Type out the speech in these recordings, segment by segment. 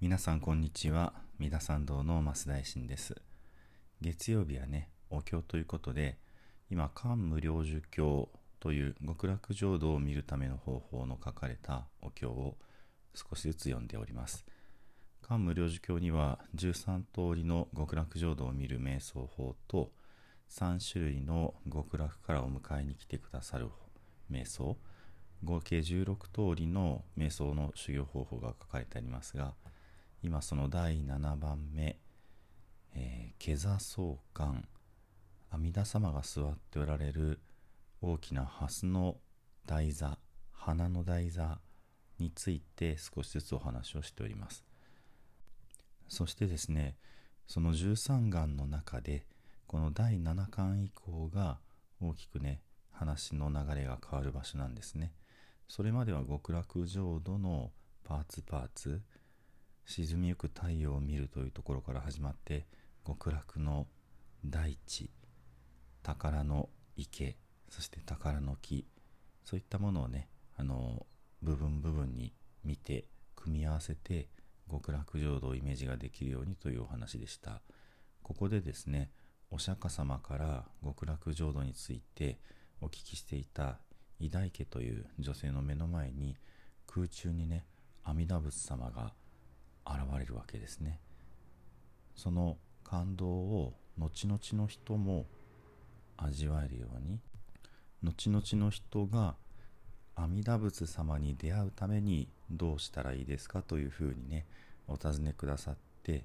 皆さんこんにちは。三田参道の増大臣です。月曜日はねお経ということで今漢無量寿経という極楽浄土を見るための方法の書かれたお経を少しずつ読んでおります。漢無量寿経には13通りの極楽浄土を見る瞑想法と3種類の極楽からお迎えに来てくださる瞑想。合計16通りの瞑想の修行方法が書かれてありますが今その第7番目、えー、座相関阿弥陀様が座っておられる大きな蓮の台座花の台座について少しずつお話をしております。そしてですねその13眼の中でこの第7巻以降が大きくね話の流れが変わる場所なんですね。それまでは極楽浄土のパーツパーツ沈みゆく太陽を見るというところから始まって極楽の大地宝の池そして宝の木そういったものをねあの部分部分に見て組み合わせて極楽浄土をイメージができるようにというお話でした。ここでですねお釈迦様から極楽浄土についてお聞きしていた偉大家という女性の目の前に空中にね阿弥陀仏様が現れるわけですね。その感動を後々の人も味わえるように後々の人が阿弥陀仏様に出会うためにどうしたらいいですかというふうにねお尋ねくださって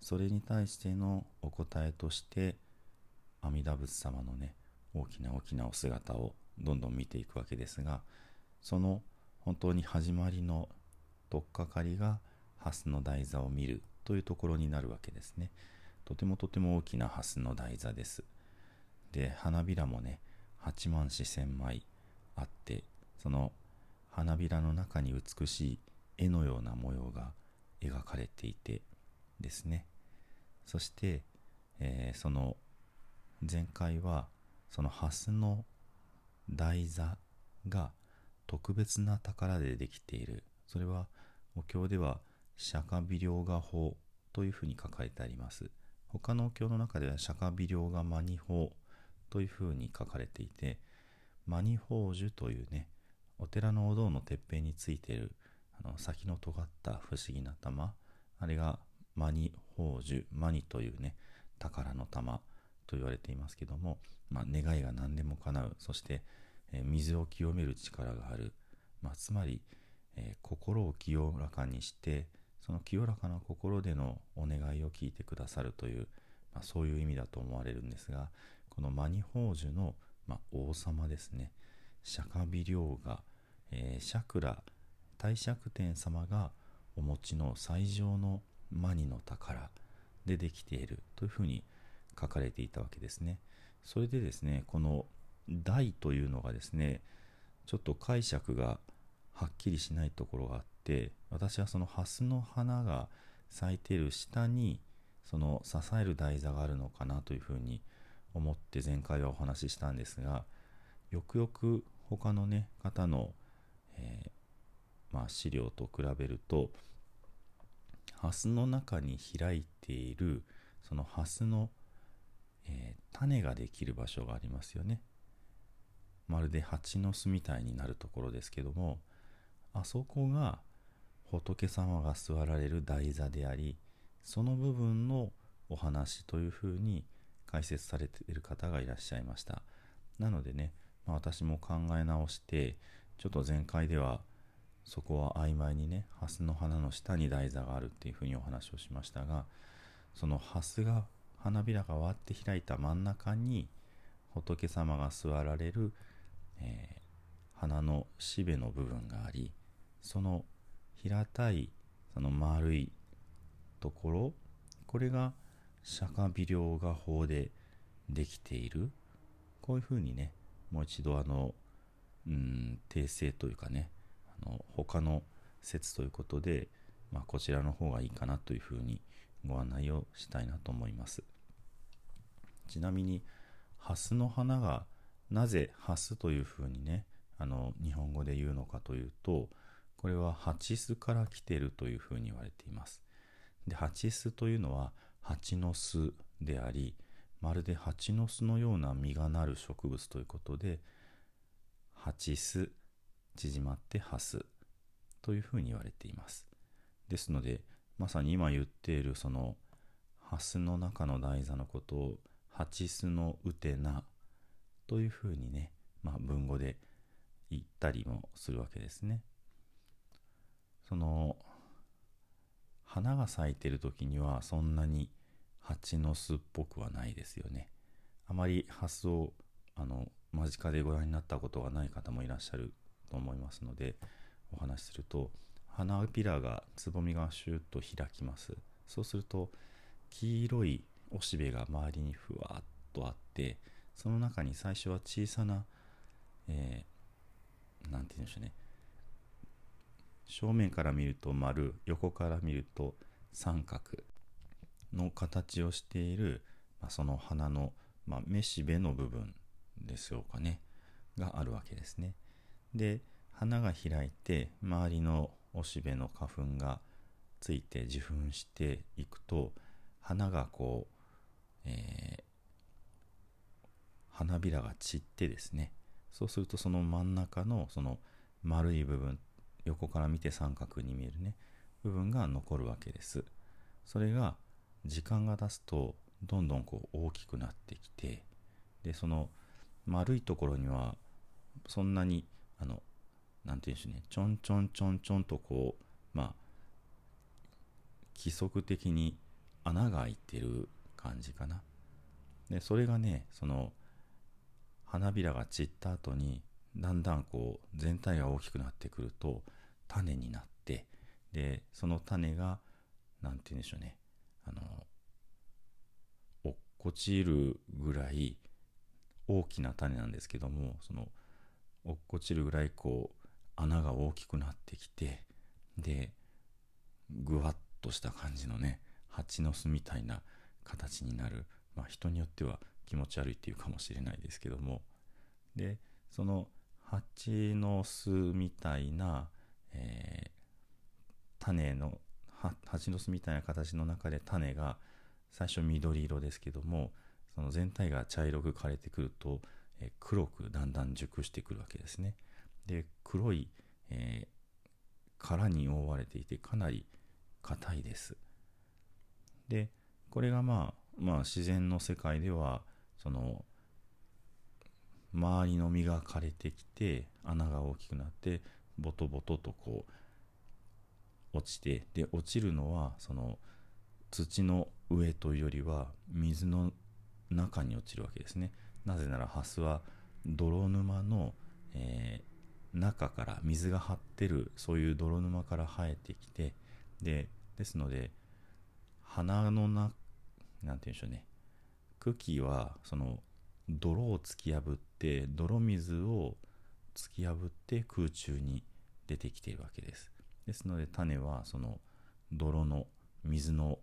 それに対してのお答えとして阿弥陀仏様のね大きな大きなお姿をどんどん見ていくわけですがその本当に始まりの取っかかりが蓮の台座を見るというところになるわけですね。とてもとても大きな蓮の台座です。で花びらもね8万四千枚あってその花びらの中に美しい絵のような模様が描かれていてですね。そして、えー、その前回はその蓮の台座が特別な宝でできている。それはお経では釈迦微量画法というふうに書かれてあります。他のお経の中では釈迦微量画マニ法というふうに書かれていてマニ宝珠というねお寺のお堂のてっぺんについているあの先の尖った不思議な玉あれがマニ宝珠マニというね宝の玉と言われていますけども、まあ、願いが何でも叶う。そして、えー、水を清める力がある、まあ、つまり、えー、心を清らかにしてその清らかな心でのお願いを聞いてくださるという、まあ、そういう意味だと思われるんですがこのマニ宝珠の、まあ、王様ですね釈迦微量が、えー、シャクラ大釈天様がお持ちの最上のマニの宝でできているというふうに書かれていたわけですね。それでですね、この大というのがですね、ちょっと解釈がはっきりしないところがあって、私はその蓮の花が咲いている下に、その支える台座があるのかなというふうに思って前回はお話ししたんですが、よくよく他のね、方の、えー、まあ、資料と比べると、蓮の中に開いているその蓮のえー、種ができる場所がありますよね。まるで蜂の巣みたいになるところですけどもあそこが仏様が座られる台座でありその部分のお話というふうに解説されている方がいらっしゃいました。なのでね、まあ、私も考え直してちょっと前回ではそこは曖昧にね蓮の花の下に台座があるっていうふうにお話をしましたがその蓮が花びらが割って開いた真ん中に仏様が座られる、えー、花のしべの部分がありその平たいその丸いところこれが釈迦微量画法でできているこういうふうにねもう一度あのうん訂正というかねあの他の説ということで、まあ、こちらの方がいいかなというふうにご案内をしたいなと思います。ちなみに、ハスの花がなぜハスというふうにね、あの、日本語で言うのかというと、これは蜂巣から来てるというふうに言われていますで蜂巣というのは蜂の巣でありまるで蜂の巣のような実がなる植物ということで蜂巣縮まってハスというふうに言われていますですのでまさに今言っているそのハスの中の台座のことを蜂巣のうてなというふうにね、まあ、文語で言ったりもするわけですね。その花が咲いてる時にはそんなに蜂の巣っぽくはないですよね。あまりハスをあの間近でご覧になったことがない方もいらっしゃると思いますのでお話しすると花びらがつぼみがシュッと開きますそうすると黄色いおしべが周りにふわっとあってその中に最初は小さな、えー、て言うんでしょうね正面から見ると丸横から見ると三角の形をしている、まあ、その花の、まあ、めしべの部分でしょうかね。があるわけですね。で花が開いて周りのおしべの花粉がついて受粉していくと花がこう、えー、花びらが散ってですね。そうするとその真ん中のその丸い部分横から見て三角に見えるね。部分が残るわけです。それが時間が経つとどんどんこう大きくなってきてでその丸いところにはそんなにあの何て言うんでしょうね。ちょんちょんちょんちょんとこうまあ規則的に穴が開いてる感じかな。でそれがねその花びらが散った後にだんだんこう全体が大きくなってくると種になってでその種が何て言うんでしょうね。あの落っこちるぐらい大きな種なんですけどもその落っこちるぐらいこう穴が大きくなってきてでぐわっとした感じのね蜂の巣みたいな形になる、まあ、人によっては気持ち悪いっていうかもしれないですけども。でその蜂の巣みたいな、えー、種の蜂の巣みたいな形の中で種が最初緑色ですけどもその全体が茶色く枯れてくると、えー、黒くだんだん熟してくるわけですね。で黒い、えー、殻に覆われていてかなり硬いです。でこれがまあまあ自然の世界ではその周りの実が枯れてきて穴が大きくなってボトボトとこう落ちてで落ちるのはその土の上というよりは水の中に落ちるわけですね。なぜならハスは泥沼の、えー、中から水が張ってるそういう泥沼から生えてきてでですので花のななんて言うんでしょうね。茎はその泥を突き破って泥水を突き破って空中に出てきているわけです。ですので種はその泥の水の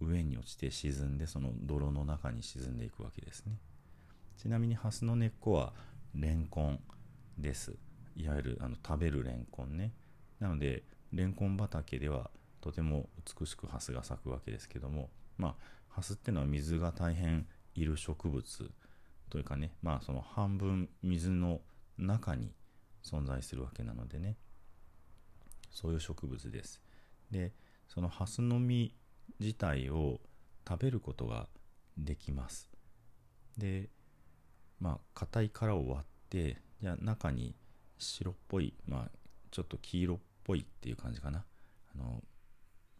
上に落ちて沈んでその泥の中に沈んでいくわけですね。ちなみにハスの根っこはレンコンです。いわゆるあの食べるレンコンね。なのでレンコン畑ではとても美しくハスが咲くわけですけどもまあハスってのは水が大変いる植物というかねまあその半分水の中に存在するわけなのでね。そういう植物です。でそのハスの実自体を食べることができます。でまあ硬い殻を割ってじゃあ中に白っぽいまあちょっと黄色っぽいっていう感じかな。あの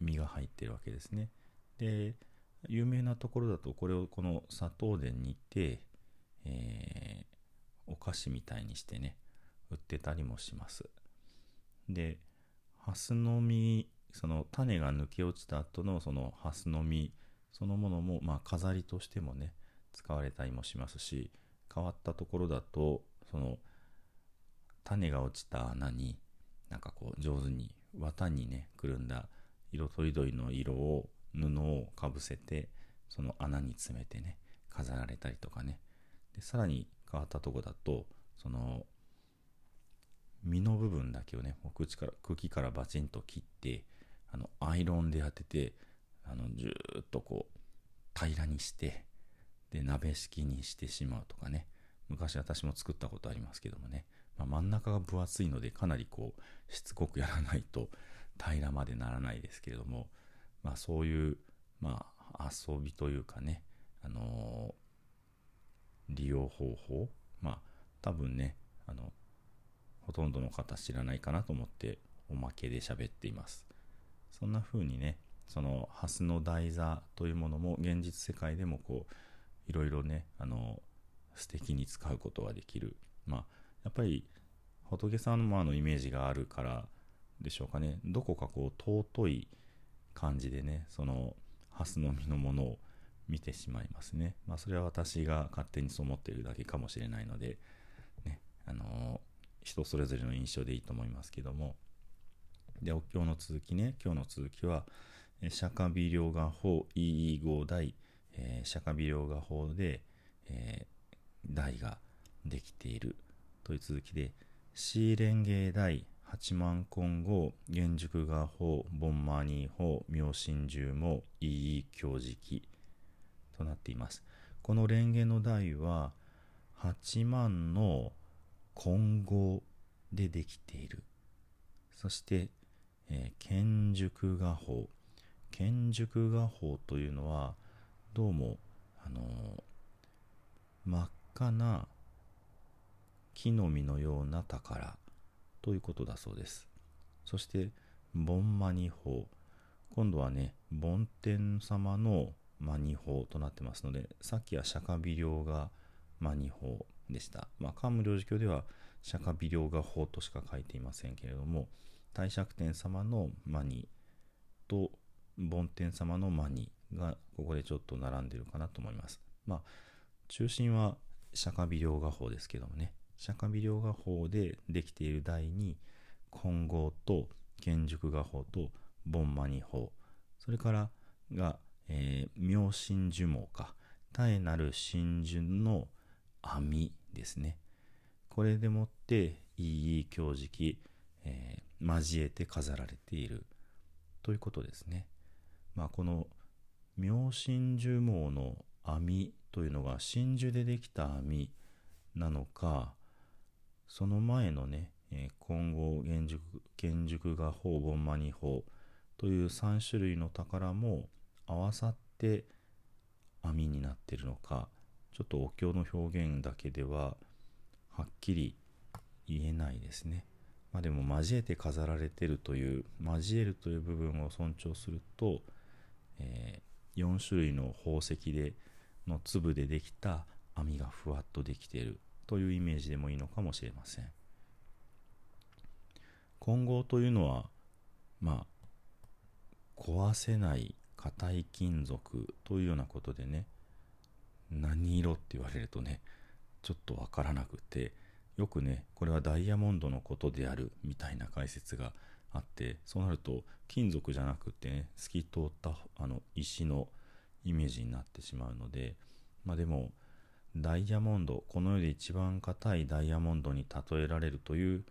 実が入ってるわけですね。で有名なところだとこれをこの砂糖で煮てえー、お菓子みたいにしてね売ってたりもします。でハスの実その種が抜け落ちた後のそのハスの実そのものもまあ飾りとしてもね使われたりもしますし変わったところだとその種が落ちた穴になんかこう上手に綿にねくるんだ色とりどりの色を布をかぶせてその穴に詰めてね飾られたりとかね。でさらに変わったとこだとその実の部分だけをね口から茎からバチンと切ってあのアイロンで当ててあのずーっとこう平らにしてで鍋敷きにしてしまうとかね。昔私も作ったことありますけどもね、まあ、真ん中が分厚いのでかなりこうしつこくやらないと平らまでならないですけれども、まあ、そういうまあ遊びというかね、あのー、利用方法。まあ多分ねあのほとんどの方知らないかなと思っておまけで喋っています。そんな風にねそのハスの台座というものも現実世界でもこういろいろねあの素敵に使うことができる。まあやっぱり仏様のイメージがあるからでしょうかね。どこかこう尊い感じでねそのハスの実のものを見てしまいますね。まあそれは私が勝手にそう思っているだけかもしれないのでねあの人それぞれの印象でいいと思いますけども。でお経の続きね。今日の続きは釈迦微量画法 EE5 代、えー、釈迦微量画法で、えー、ができているという続きで、シーレンゲー台八万根号原宿画法ボンマーニー法妙心中も EE 教直となっています。この蓮華の台は8万の混合でできている。そして、えー、建熟画法。建熟画法というのはどうもあの真っ赤な木の実のような宝ということだそうです。そしてボンマニ法。今度はね梵天様のマニ法となってますのでさっきは釈迦微量がマニ法。でした。まあ漢無量寿経では釈迦微量が法としか書いていませんけれども大釈天様のマニと梵天様のマニがここでちょっと並んでるかなと思います。まあ、中心は釈迦微量画法ですけどもね、釈迦微量画法でできている台に、混合と建熟画法と盆マニ法、それからが、えー、妙真樹毛か、絶えなる真珠の網ですね。これでもって、いい教直、えー、交えて飾られているということですね。まあ、この妙真珠網の網というのが真珠でできた網なのかその前のね、えー、混合原熟原熟画法本マニ法という3種類の宝も合わさって網になってるのかちょっとお経の表現だけでははっきり言えないですね。まあでも交えて飾られてるという交えるという部分を尊重するとえー、4種類の宝石での粒でできた網がふわっとできているというイメージでもいいのかもしれません混合というのはまあ壊せない硬い金属というようなことでねって言われるとねちょっとわからなくてよくねこれはダイヤモンドのことであるみたいな解説があってそうなると金属じゃなくてね透き通ったあの石のイメージになってしまうのでまあでもダイヤモンドこの世で一番硬いダイヤモンドに例えられるという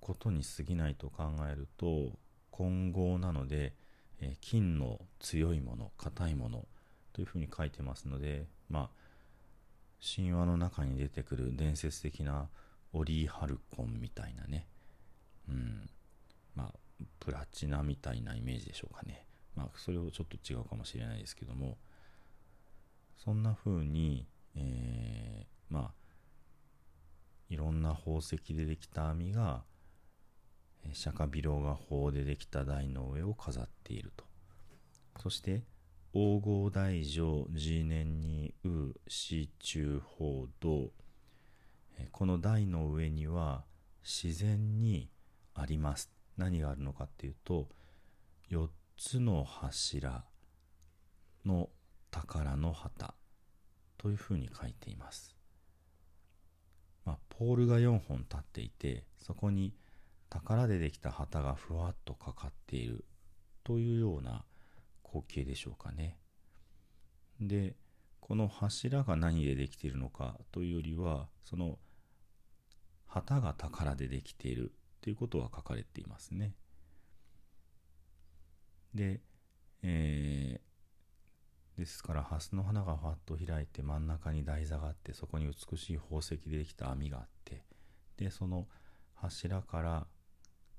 ことに過ぎないと考えると混合なので、え、金の強いもの硬いものというふうに書いてますのでまあ神話の中に出てくる伝説的なオリー・ハルコンみたいなねうんまあ、プラチナみたいなイメージでしょうかね。まあ、それをちょっと違うかもしれないですけども、そんな風に、えー、まあ、いろんな宝石でできた網が、釈迦微量が法でできた台の上を飾っていると。そして、黄金大乗次年にう四中法道。この台の上には自然にあります。何があるのかっていうと4つの柱の宝の旗。というふうに書いています、まあ、ポールが4本立っていてそこに宝でできた旗がふわっとかかっている。というような光景でしょうかねでこの柱が何でできているのかというよりはその旗が宝でできているということは書かれていますね。で、えー、ですから蓮の花がファッと開いて真ん中に台座があってそこに美しい宝石でできた網があってでその柱から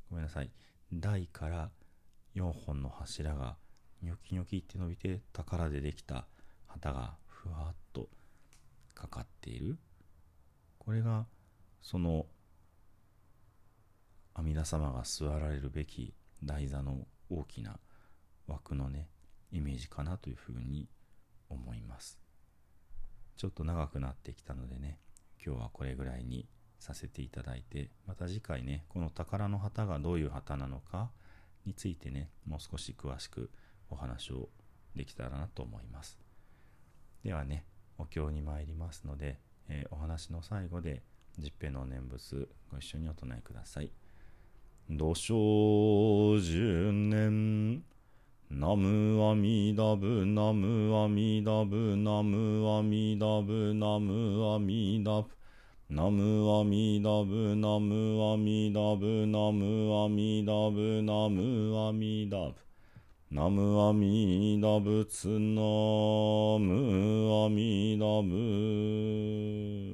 ごめんなさい台から4本の柱がニョキニョキって伸びて宝でできた旗がふわっとかかっている。これがその阿弥陀様が座られるべき台座の大きな枠のねイメージかなというふうに思います。ちょっと長くなってきたのでね今日はこれぐらいにさせていただいてまた次回ねこの宝の旗がどういう旗なのかについてねもう少し詳しくお話をできたらなと思います。ではねお経に参りますので、えー、お話の最後で十平の念仏ご一緒にお唱えください。土生十年ナムアミダブナムアミダブナムアミダブナムアミダブナムアミダブナムアミダブナムアミダブナムアミダブ。ナムアミダブツナムアミダブ